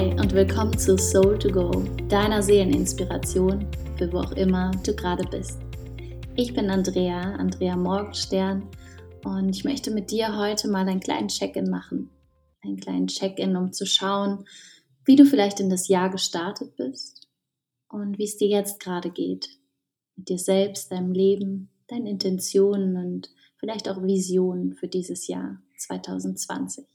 Hi und willkommen zu Soul to Go, deiner Seeleninspiration für wo auch immer du gerade bist. Ich bin Andrea, Andrea Morgenstern und ich möchte mit dir heute mal einen kleinen Check-in machen. Einen kleinen Check-in, um zu schauen, wie du vielleicht in das Jahr gestartet bist und wie es dir jetzt gerade geht. Mit dir selbst, deinem Leben, deinen Intentionen und vielleicht auch Visionen für dieses Jahr 2020.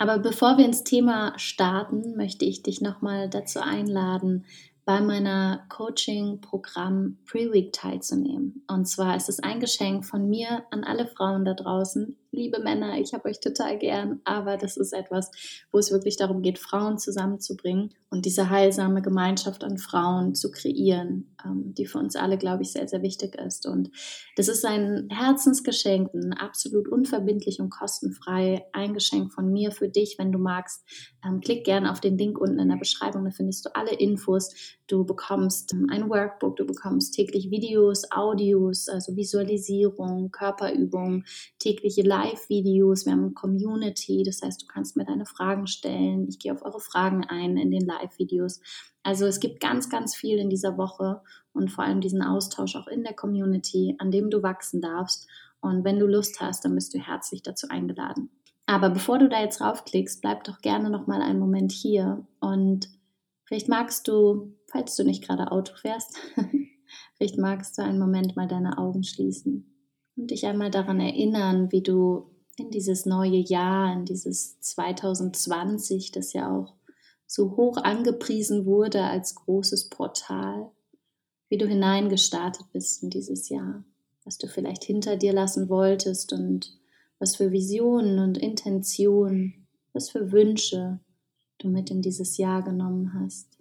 Aber bevor wir ins Thema starten, möchte ich dich nochmal dazu einladen, bei meiner Coaching-Programm Pre-Week teilzunehmen. Und zwar ist es ein Geschenk von mir an alle Frauen da draußen. Liebe Männer, ich habe euch total gern, aber das ist etwas, wo es wirklich darum geht, Frauen zusammenzubringen und diese heilsame Gemeinschaft an Frauen zu kreieren, ähm, die für uns alle, glaube ich, sehr, sehr wichtig ist. Und das ist ein Herzensgeschenk, ein absolut unverbindlich und kostenfrei, ein Geschenk von mir für dich, wenn du magst. Ähm, klick gerne auf den Link unten in der Beschreibung, da findest du alle Infos Du bekommst ähm, ein Workbook, du bekommst täglich Videos, Audios, also Visualisierung, Körperübungen, tägliche Live-Videos. Wir haben eine Community, das heißt, du kannst mir deine Fragen stellen. Ich gehe auf eure Fragen ein in den Live-Videos. Also es gibt ganz, ganz viel in dieser Woche und vor allem diesen Austausch auch in der Community, an dem du wachsen darfst. Und wenn du Lust hast, dann bist du herzlich dazu eingeladen. Aber bevor du da jetzt raufklickst, bleib doch gerne noch mal einen Moment hier und vielleicht magst du falls du nicht gerade Auto fährst, vielleicht magst du einen Moment mal deine Augen schließen und dich einmal daran erinnern, wie du in dieses neue Jahr, in dieses 2020, das ja auch so hoch angepriesen wurde als großes Portal, wie du hineingestartet bist in dieses Jahr, was du vielleicht hinter dir lassen wolltest und was für Visionen und Intentionen, was für Wünsche du mit in dieses Jahr genommen hast.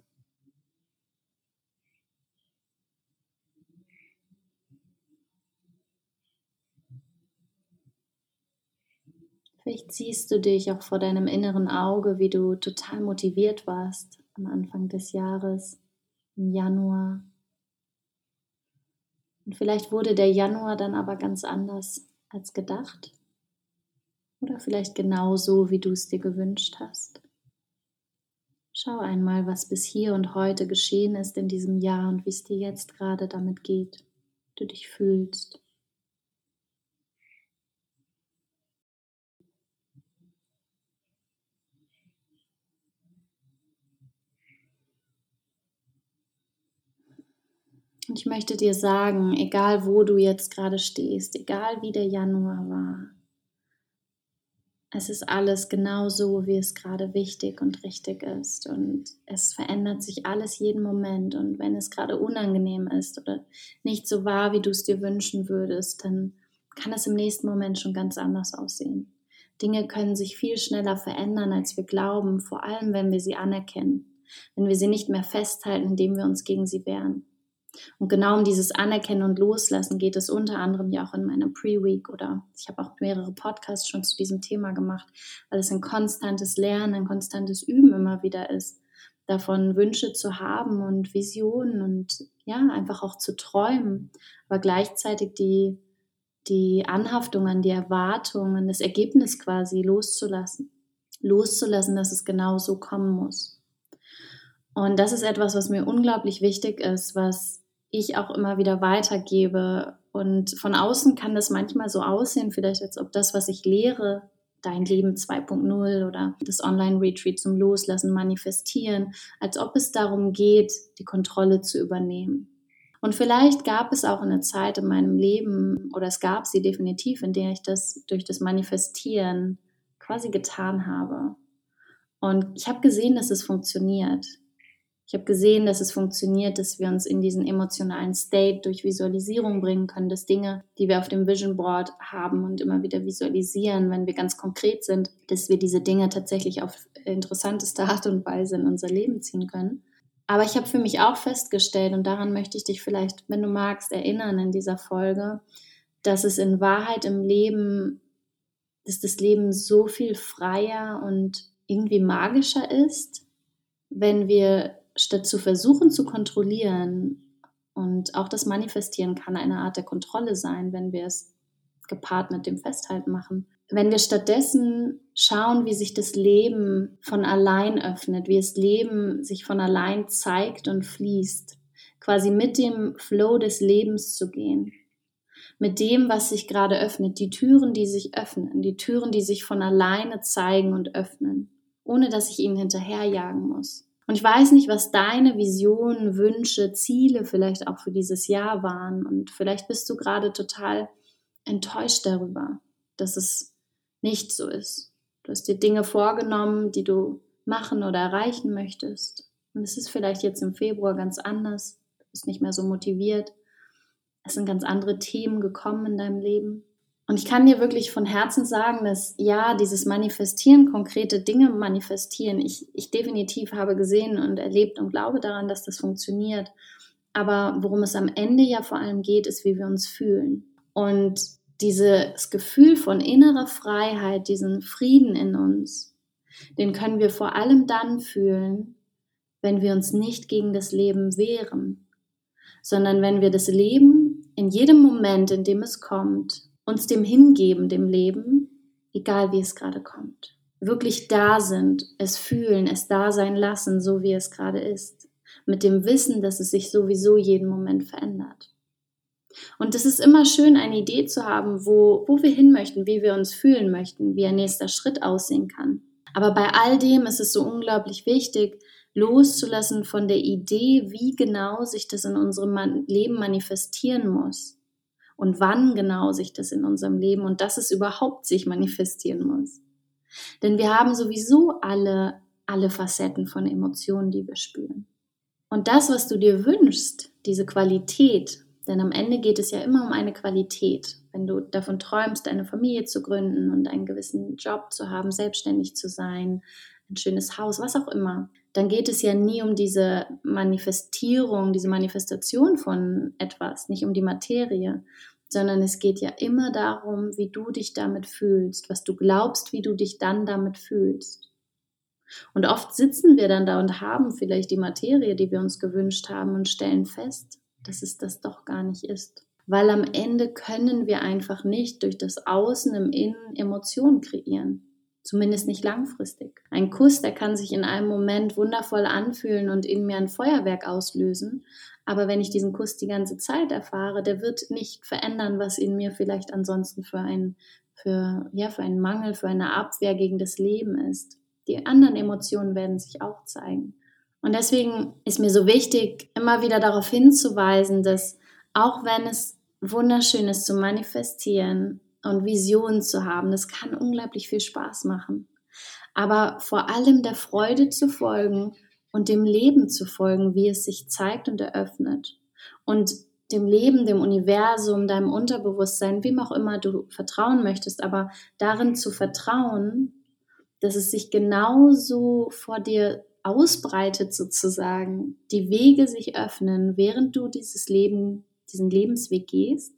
Vielleicht siehst du dich auch vor deinem inneren Auge, wie du total motiviert warst am Anfang des Jahres, im Januar. Und vielleicht wurde der Januar dann aber ganz anders als gedacht. Oder vielleicht genau so, wie du es dir gewünscht hast. Schau einmal, was bis hier und heute geschehen ist in diesem Jahr und wie es dir jetzt gerade damit geht, wie du dich fühlst. Und ich möchte dir sagen, egal wo du jetzt gerade stehst, egal wie der Januar war, es ist alles genau so, wie es gerade wichtig und richtig ist. Und es verändert sich alles jeden Moment. Und wenn es gerade unangenehm ist oder nicht so war, wie du es dir wünschen würdest, dann kann es im nächsten Moment schon ganz anders aussehen. Dinge können sich viel schneller verändern, als wir glauben, vor allem wenn wir sie anerkennen, wenn wir sie nicht mehr festhalten, indem wir uns gegen sie wehren. Und genau um dieses Anerkennen und Loslassen geht es unter anderem ja auch in meiner Pre-Week oder ich habe auch mehrere Podcasts schon zu diesem Thema gemacht, weil es ein konstantes Lernen, ein konstantes Üben immer wieder ist, davon Wünsche zu haben und Visionen und ja, einfach auch zu träumen, aber gleichzeitig die, die Anhaftung an die Erwartungen, das Ergebnis quasi loszulassen. Loszulassen, dass es genau so kommen muss. Und das ist etwas, was mir unglaublich wichtig ist, was ich auch immer wieder weitergebe. Und von außen kann das manchmal so aussehen, vielleicht als ob das, was ich lehre, dein Leben 2.0 oder das Online-Retreat zum Loslassen, Manifestieren, als ob es darum geht, die Kontrolle zu übernehmen. Und vielleicht gab es auch eine Zeit in meinem Leben, oder es gab sie definitiv, in der ich das durch das Manifestieren quasi getan habe. Und ich habe gesehen, dass es funktioniert. Ich habe gesehen, dass es funktioniert, dass wir uns in diesen emotionalen State durch Visualisierung bringen können, dass Dinge, die wir auf dem Vision Board haben und immer wieder visualisieren, wenn wir ganz konkret sind, dass wir diese Dinge tatsächlich auf interessanteste Art und Weise in unser Leben ziehen können. Aber ich habe für mich auch festgestellt, und daran möchte ich dich vielleicht, wenn du magst, erinnern in dieser Folge, dass es in Wahrheit im Leben, dass das Leben so viel freier und irgendwie magischer ist, wenn wir statt zu versuchen zu kontrollieren, und auch das Manifestieren kann eine Art der Kontrolle sein, wenn wir es gepaart mit dem Festhalten machen, wenn wir stattdessen schauen, wie sich das Leben von allein öffnet, wie das Leben sich von allein zeigt und fließt, quasi mit dem Flow des Lebens zu gehen, mit dem, was sich gerade öffnet, die Türen, die sich öffnen, die Türen, die sich von alleine zeigen und öffnen, ohne dass ich ihnen hinterherjagen muss. Und ich weiß nicht, was deine Visionen, Wünsche, Ziele vielleicht auch für dieses Jahr waren. Und vielleicht bist du gerade total enttäuscht darüber, dass es nicht so ist. Du hast dir Dinge vorgenommen, die du machen oder erreichen möchtest. Und es ist vielleicht jetzt im Februar ganz anders. Du bist nicht mehr so motiviert. Es sind ganz andere Themen gekommen in deinem Leben. Und ich kann dir wirklich von Herzen sagen, dass ja, dieses Manifestieren, konkrete Dinge manifestieren, ich, ich definitiv habe gesehen und erlebt und glaube daran, dass das funktioniert. Aber worum es am Ende ja vor allem geht, ist, wie wir uns fühlen. Und dieses Gefühl von innerer Freiheit, diesen Frieden in uns, den können wir vor allem dann fühlen, wenn wir uns nicht gegen das Leben wehren, sondern wenn wir das Leben in jedem Moment, in dem es kommt, uns dem hingeben, dem Leben, egal wie es gerade kommt. Wirklich da sind, es fühlen, es da sein lassen, so wie es gerade ist, mit dem Wissen, dass es sich sowieso jeden Moment verändert. Und es ist immer schön, eine Idee zu haben, wo, wo wir hin möchten, wie wir uns fühlen möchten, wie ein nächster Schritt aussehen kann. Aber bei all dem ist es so unglaublich wichtig, loszulassen von der Idee, wie genau sich das in unserem Leben manifestieren muss und wann genau sich das in unserem Leben und dass es überhaupt sich manifestieren muss. Denn wir haben sowieso alle, alle Facetten von Emotionen, die wir spüren. Und das, was du dir wünschst, diese Qualität, denn am Ende geht es ja immer um eine Qualität. Wenn du davon träumst, eine Familie zu gründen und einen gewissen Job zu haben, selbstständig zu sein, ein schönes Haus, was auch immer, dann geht es ja nie um diese Manifestierung, diese Manifestation von etwas, nicht um die Materie, sondern es geht ja immer darum, wie du dich damit fühlst, was du glaubst, wie du dich dann damit fühlst. Und oft sitzen wir dann da und haben vielleicht die Materie, die wir uns gewünscht haben und stellen fest, dass es das doch gar nicht ist. Weil am Ende können wir einfach nicht durch das Außen im Innen Emotionen kreieren. Zumindest nicht langfristig. Ein Kuss, der kann sich in einem Moment wundervoll anfühlen und in mir ein Feuerwerk auslösen. Aber wenn ich diesen Kuss die ganze Zeit erfahre, der wird nicht verändern, was in mir vielleicht ansonsten für einen, für, ja, für einen Mangel, für eine Abwehr gegen das Leben ist. Die anderen Emotionen werden sich auch zeigen. Und deswegen ist mir so wichtig, immer wieder darauf hinzuweisen, dass auch wenn es wunderschön ist zu manifestieren, und Visionen zu haben. Das kann unglaublich viel Spaß machen. Aber vor allem der Freude zu folgen und dem Leben zu folgen, wie es sich zeigt und eröffnet. Und dem Leben, dem Universum, deinem Unterbewusstsein, wem auch immer du vertrauen möchtest, aber darin zu vertrauen, dass es sich genauso vor dir ausbreitet sozusagen, die Wege sich öffnen, während du dieses Leben, diesen Lebensweg gehst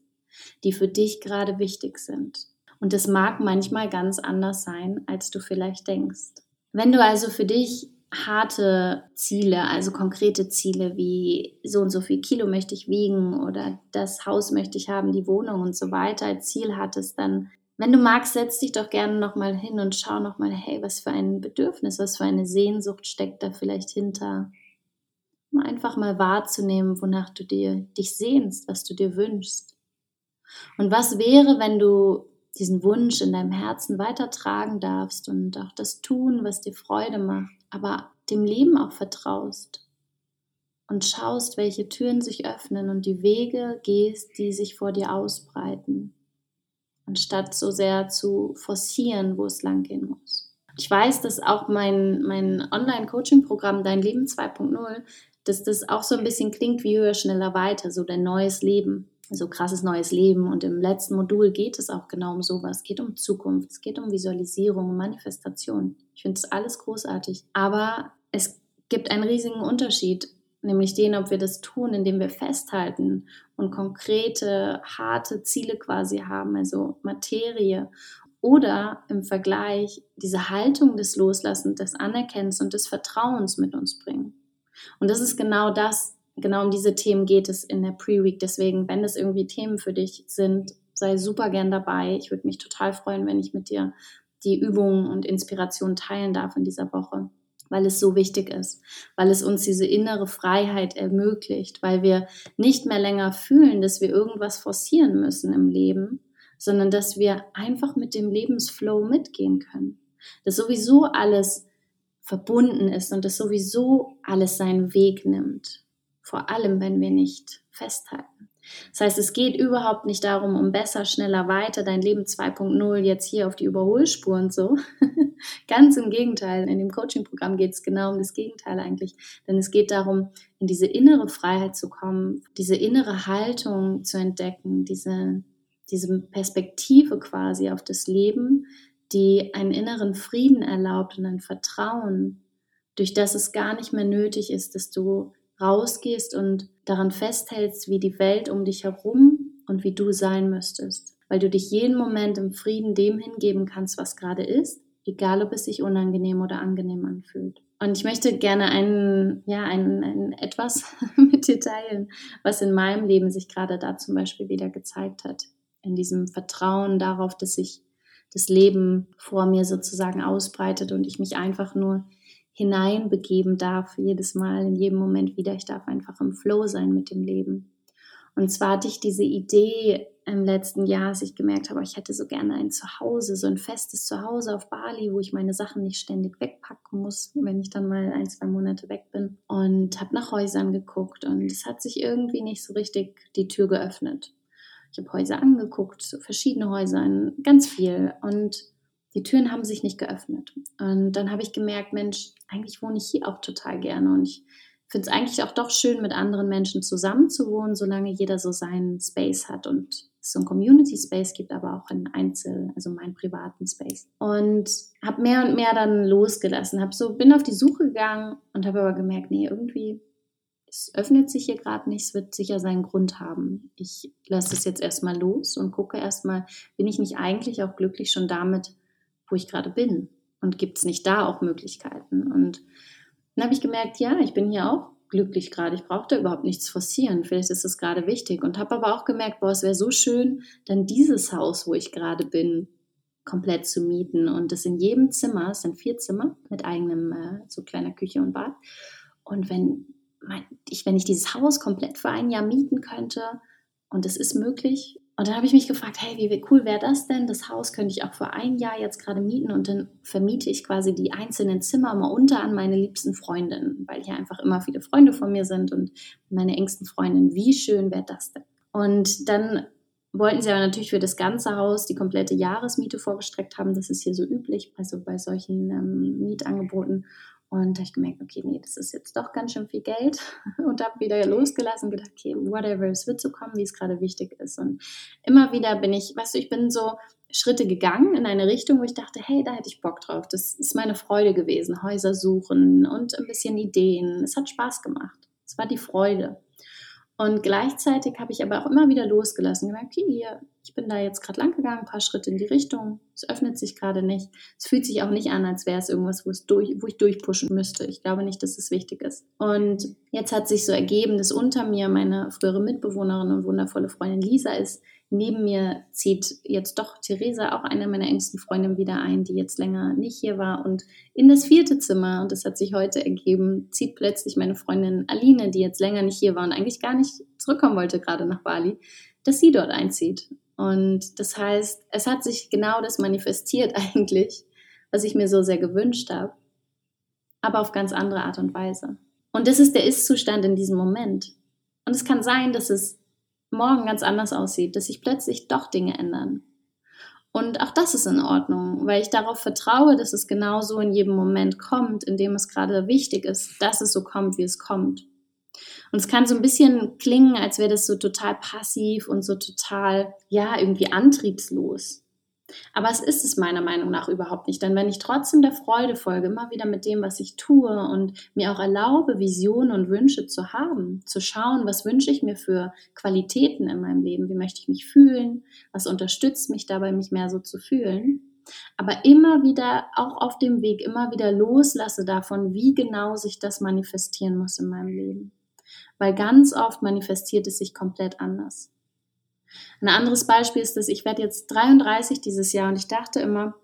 die für dich gerade wichtig sind. Und es mag manchmal ganz anders sein, als du vielleicht denkst. Wenn du also für dich harte Ziele, also konkrete Ziele wie so und so viel Kilo möchte ich wiegen oder das Haus möchte ich haben, die Wohnung und so weiter als Ziel hattest, dann, wenn du magst, setz dich doch gerne nochmal hin und schau nochmal, hey, was für ein Bedürfnis, was für eine Sehnsucht steckt da vielleicht hinter. Um einfach mal wahrzunehmen, wonach du dir dich sehnst, was du dir wünschst. Und was wäre, wenn du diesen Wunsch in deinem Herzen weitertragen darfst und auch das tun, was dir Freude macht, aber dem Leben auch vertraust und schaust, welche Türen sich öffnen und die Wege gehst, die sich vor dir ausbreiten, anstatt so sehr zu forcieren, wo es lang gehen muss. Ich weiß, dass auch mein, mein Online-Coaching-Programm Dein Leben 2.0, dass das auch so ein bisschen klingt wie höher, schneller, weiter, so dein neues Leben so krasses neues Leben. Und im letzten Modul geht es auch genau um sowas. Es geht um Zukunft, es geht um Visualisierung, Manifestation. Ich finde es alles großartig. Aber es gibt einen riesigen Unterschied, nämlich den, ob wir das tun, indem wir festhalten und konkrete, harte Ziele quasi haben, also Materie. Oder im Vergleich diese Haltung des Loslassens, des Anerkennens und des Vertrauens mit uns bringen. Und das ist genau das, genau um diese Themen geht es in der Pre-Week. Deswegen, wenn das irgendwie Themen für dich sind, sei super gern dabei. Ich würde mich total freuen, wenn ich mit dir die Übungen und Inspirationen teilen darf in dieser Woche, weil es so wichtig ist, weil es uns diese innere Freiheit ermöglicht, weil wir nicht mehr länger fühlen, dass wir irgendwas forcieren müssen im Leben, sondern dass wir einfach mit dem Lebensflow mitgehen können. Dass sowieso alles verbunden ist und dass sowieso alles seinen Weg nimmt. Vor allem, wenn wir nicht festhalten. Das heißt, es geht überhaupt nicht darum, um besser, schneller, weiter, dein Leben 2.0 jetzt hier auf die Überholspur und so. Ganz im Gegenteil. In dem Coaching-Programm geht es genau um das Gegenteil eigentlich. Denn es geht darum, in diese innere Freiheit zu kommen, diese innere Haltung zu entdecken, diese, diese Perspektive quasi auf das Leben, die einen inneren Frieden erlaubt und ein Vertrauen, durch das es gar nicht mehr nötig ist, dass du rausgehst und daran festhältst, wie die Welt um dich herum und wie du sein müsstest. Weil du dich jeden Moment im Frieden dem hingeben kannst, was gerade ist, egal ob es sich unangenehm oder angenehm anfühlt. Und ich möchte gerne ein, ja, ein, ein etwas mit dir teilen, was in meinem Leben sich gerade da zum Beispiel wieder gezeigt hat. In diesem Vertrauen darauf, dass sich das Leben vor mir sozusagen ausbreitet und ich mich einfach nur hineinbegeben darf, jedes Mal, in jedem Moment wieder. Ich darf einfach im Flow sein mit dem Leben. Und zwar hatte ich diese Idee im letzten Jahr, als ich gemerkt habe, ich hätte so gerne ein Zuhause, so ein festes Zuhause auf Bali, wo ich meine Sachen nicht ständig wegpacken muss, wenn ich dann mal ein, zwei Monate weg bin. Und habe nach Häusern geguckt und es hat sich irgendwie nicht so richtig die Tür geöffnet. Ich habe Häuser angeguckt, verschiedene Häuser, ganz viel. Und die Türen haben sich nicht geöffnet. Und dann habe ich gemerkt, Mensch, eigentlich wohne ich hier auch total gerne. Und ich finde es eigentlich auch doch schön, mit anderen Menschen zusammen zu wohnen, solange jeder so seinen Space hat und es so einen Community Space gibt, aber auch einen Einzel, also meinen privaten Space. Und habe mehr und mehr dann losgelassen, habe so bin auf die Suche gegangen und habe aber gemerkt, nee, irgendwie es öffnet sich hier gerade nicht, es wird sicher seinen Grund haben. Ich lasse es jetzt erstmal los und gucke erstmal, bin ich nicht eigentlich auch glücklich schon damit, wo ich gerade bin? Und gibt es nicht da auch Möglichkeiten? Und dann habe ich gemerkt, ja, ich bin hier auch glücklich gerade. Ich brauche da überhaupt nichts forcieren. Vielleicht ist es gerade wichtig. Und habe aber auch gemerkt, boah, es wäre so schön, dann dieses Haus, wo ich gerade bin, komplett zu mieten. Und das in jedem Zimmer, es sind vier Zimmer mit eigenem, äh, so kleiner Küche und Bad. Und wenn, ich, wenn ich dieses Haus komplett für ein Jahr mieten könnte, und es ist möglich, und dann habe ich mich gefragt, hey, wie cool wäre das denn? Das Haus könnte ich auch für ein Jahr jetzt gerade mieten und dann vermiete ich quasi die einzelnen Zimmer mal unter an meine liebsten Freundinnen, weil hier einfach immer viele Freunde von mir sind und meine engsten Freundinnen. Wie schön wäre das denn? Und dann wollten sie aber natürlich für das ganze Haus die komplette Jahresmiete vorgestreckt haben. Das ist hier so üblich, also bei solchen ähm, Mietangeboten. Und da habe ich gemerkt, okay, nee, das ist jetzt doch ganz schön viel Geld und habe wieder losgelassen und gedacht, okay, whatever, es wird so kommen, wie es gerade wichtig ist. Und immer wieder bin ich, weißt du, ich bin so Schritte gegangen in eine Richtung, wo ich dachte, hey, da hätte ich Bock drauf. Das ist meine Freude gewesen, Häuser suchen und ein bisschen Ideen. Es hat Spaß gemacht. Es war die Freude. Und gleichzeitig habe ich aber auch immer wieder losgelassen, gemerkt, okay, hier, ich bin da jetzt gerade lang gegangen, ein paar Schritte in die Richtung, es öffnet sich gerade nicht. Es fühlt sich auch nicht an, als wäre es irgendwas, wo, es durch, wo ich durchpushen müsste. Ich glaube nicht, dass es wichtig ist. Und jetzt hat sich so ergeben, dass unter mir meine frühere Mitbewohnerin und wundervolle Freundin Lisa ist, Neben mir zieht jetzt doch Theresa, auch eine meiner engsten Freundinnen, wieder ein, die jetzt länger nicht hier war. Und in das vierte Zimmer, und das hat sich heute ergeben, zieht plötzlich meine Freundin Aline, die jetzt länger nicht hier war und eigentlich gar nicht zurückkommen wollte, gerade nach Bali, dass sie dort einzieht. Und das heißt, es hat sich genau das manifestiert eigentlich, was ich mir so sehr gewünscht habe, aber auf ganz andere Art und Weise. Und das ist der Ist-Zustand in diesem Moment. Und es kann sein, dass es morgen ganz anders aussieht, dass sich plötzlich doch Dinge ändern. Und auch das ist in Ordnung, weil ich darauf vertraue, dass es genau so in jedem Moment kommt, in dem es gerade wichtig ist, dass es so kommt, wie es kommt. Und es kann so ein bisschen klingen, als wäre das so total passiv und so total, ja, irgendwie antriebslos. Aber es ist es meiner Meinung nach überhaupt nicht. Denn wenn ich trotzdem der Freude folge, immer wieder mit dem, was ich tue und mir auch erlaube, Visionen und Wünsche zu haben, zu schauen, was wünsche ich mir für Qualitäten in meinem Leben, wie möchte ich mich fühlen, was unterstützt mich dabei, mich mehr so zu fühlen, aber immer wieder auch auf dem Weg, immer wieder loslasse davon, wie genau sich das manifestieren muss in meinem Leben. Weil ganz oft manifestiert es sich komplett anders. Ein anderes Beispiel ist, dass ich werde jetzt 33 dieses Jahr und ich dachte immer,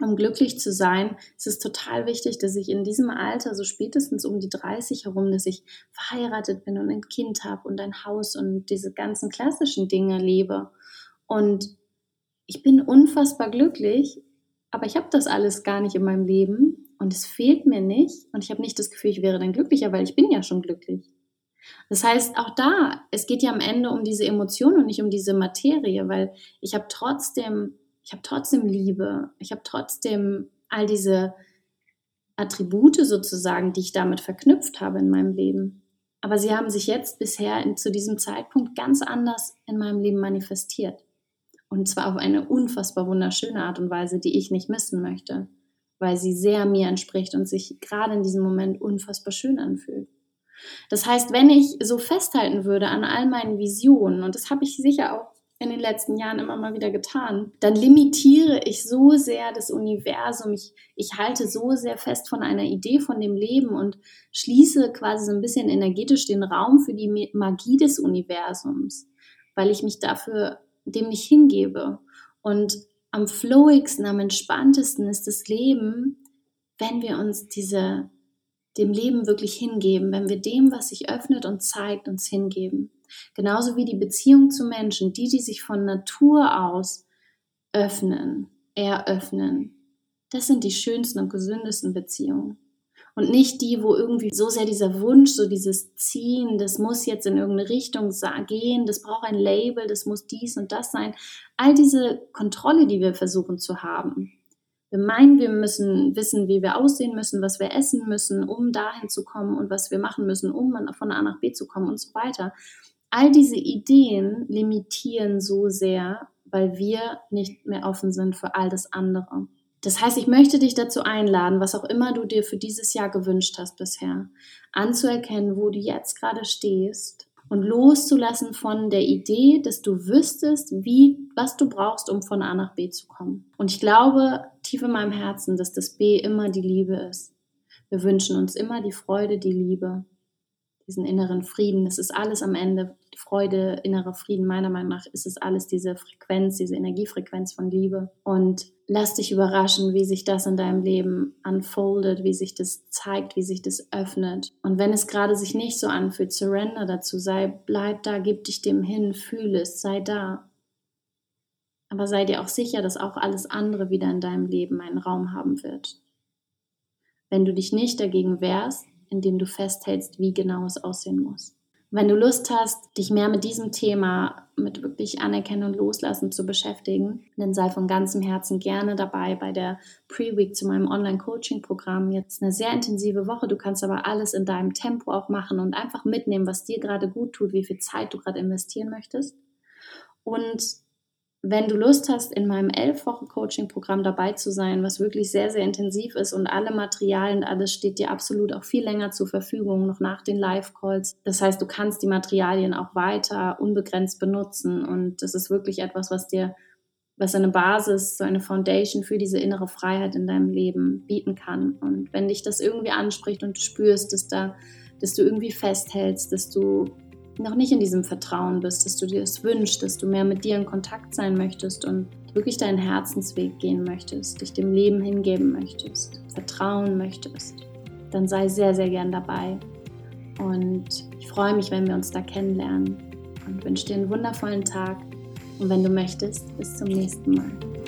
um glücklich zu sein, ist es total wichtig, dass ich in diesem Alter, so spätestens um die 30 herum, dass ich verheiratet bin und ein Kind habe und ein Haus und diese ganzen klassischen Dinge lebe. Und ich bin unfassbar glücklich, aber ich habe das alles gar nicht in meinem Leben und es fehlt mir nicht und ich habe nicht das Gefühl, ich wäre dann glücklicher, weil ich bin ja schon glücklich. Das heißt, auch da, es geht ja am Ende um diese Emotion und nicht um diese Materie, weil ich habe trotzdem ich habe trotzdem Liebe, ich habe trotzdem all diese Attribute sozusagen, die ich damit verknüpft habe in meinem Leben. Aber sie haben sich jetzt bisher in, zu diesem Zeitpunkt ganz anders in meinem Leben manifestiert. Und zwar auf eine unfassbar wunderschöne Art und Weise, die ich nicht missen möchte, weil sie sehr mir entspricht und sich gerade in diesem Moment unfassbar schön anfühlt. Das heißt, wenn ich so festhalten würde an all meinen Visionen, und das habe ich sicher auch in den letzten Jahren immer mal wieder getan, dann limitiere ich so sehr das Universum, ich, ich halte so sehr fest von einer Idee von dem Leben und schließe quasi so ein bisschen energetisch den Raum für die Magie des Universums, weil ich mich dafür dem nicht hingebe. Und am flowigsten, am entspanntesten ist das Leben, wenn wir uns diese, dem Leben wirklich hingeben, wenn wir dem, was sich öffnet und zeigt, uns hingeben. Genauso wie die Beziehung zu Menschen, die, die sich von Natur aus öffnen, eröffnen. Das sind die schönsten und gesündesten Beziehungen. Und nicht die, wo irgendwie so sehr dieser Wunsch, so dieses Ziehen, das muss jetzt in irgendeine Richtung gehen, das braucht ein Label, das muss dies und das sein. All diese Kontrolle, die wir versuchen zu haben. Wir meinen, wir müssen wissen, wie wir aussehen müssen, was wir essen müssen, um dahin zu kommen und was wir machen müssen, um von A nach B zu kommen und so weiter all diese Ideen limitieren so sehr, weil wir nicht mehr offen sind für all das andere. Das heißt, ich möchte dich dazu einladen, was auch immer du dir für dieses Jahr gewünscht hast bisher, anzuerkennen, wo du jetzt gerade stehst und loszulassen von der Idee, dass du wüsstest, wie, was du brauchst, um von A nach B zu kommen. Und ich glaube tief in meinem Herzen, dass das B immer die Liebe ist. Wir wünschen uns immer die Freude, die Liebe, diesen inneren Frieden. Es ist alles am Ende Freude, innerer Frieden. Meiner Meinung nach ist es alles diese Frequenz, diese Energiefrequenz von Liebe. Und lass dich überraschen, wie sich das in deinem Leben unfoldet, wie sich das zeigt, wie sich das öffnet. Und wenn es gerade sich nicht so anfühlt, surrender dazu, sei, bleib da, gib dich dem hin, fühle es, sei da. Aber sei dir auch sicher, dass auch alles andere wieder in deinem Leben einen Raum haben wird. Wenn du dich nicht dagegen wehrst, indem du festhältst, wie genau es aussehen muss. Wenn du Lust hast, dich mehr mit diesem Thema, mit wirklich Anerkennen und Loslassen zu beschäftigen, dann sei von ganzem Herzen gerne dabei bei der Pre-Week zu meinem Online-Coaching-Programm. Jetzt eine sehr intensive Woche. Du kannst aber alles in deinem Tempo auch machen und einfach mitnehmen, was dir gerade gut tut, wie viel Zeit du gerade investieren möchtest. Und wenn du Lust hast, in meinem elf Wochen Coaching-Programm dabei zu sein, was wirklich sehr, sehr intensiv ist und alle Materialien, alles steht dir absolut auch viel länger zur Verfügung, noch nach den Live-Calls. Das heißt, du kannst die Materialien auch weiter unbegrenzt benutzen und das ist wirklich etwas, was dir, was eine Basis, so eine Foundation für diese innere Freiheit in deinem Leben bieten kann. Und wenn dich das irgendwie anspricht und du spürst, dass da, dass du irgendwie festhältst, dass du noch nicht in diesem Vertrauen bist, dass du dir das wünschst, dass du mehr mit dir in Kontakt sein möchtest und wirklich deinen Herzensweg gehen möchtest, dich dem Leben hingeben möchtest, vertrauen möchtest, dann sei sehr, sehr gern dabei. Und ich freue mich, wenn wir uns da kennenlernen und wünsche dir einen wundervollen Tag. Und wenn du möchtest, bis zum nächsten Mal.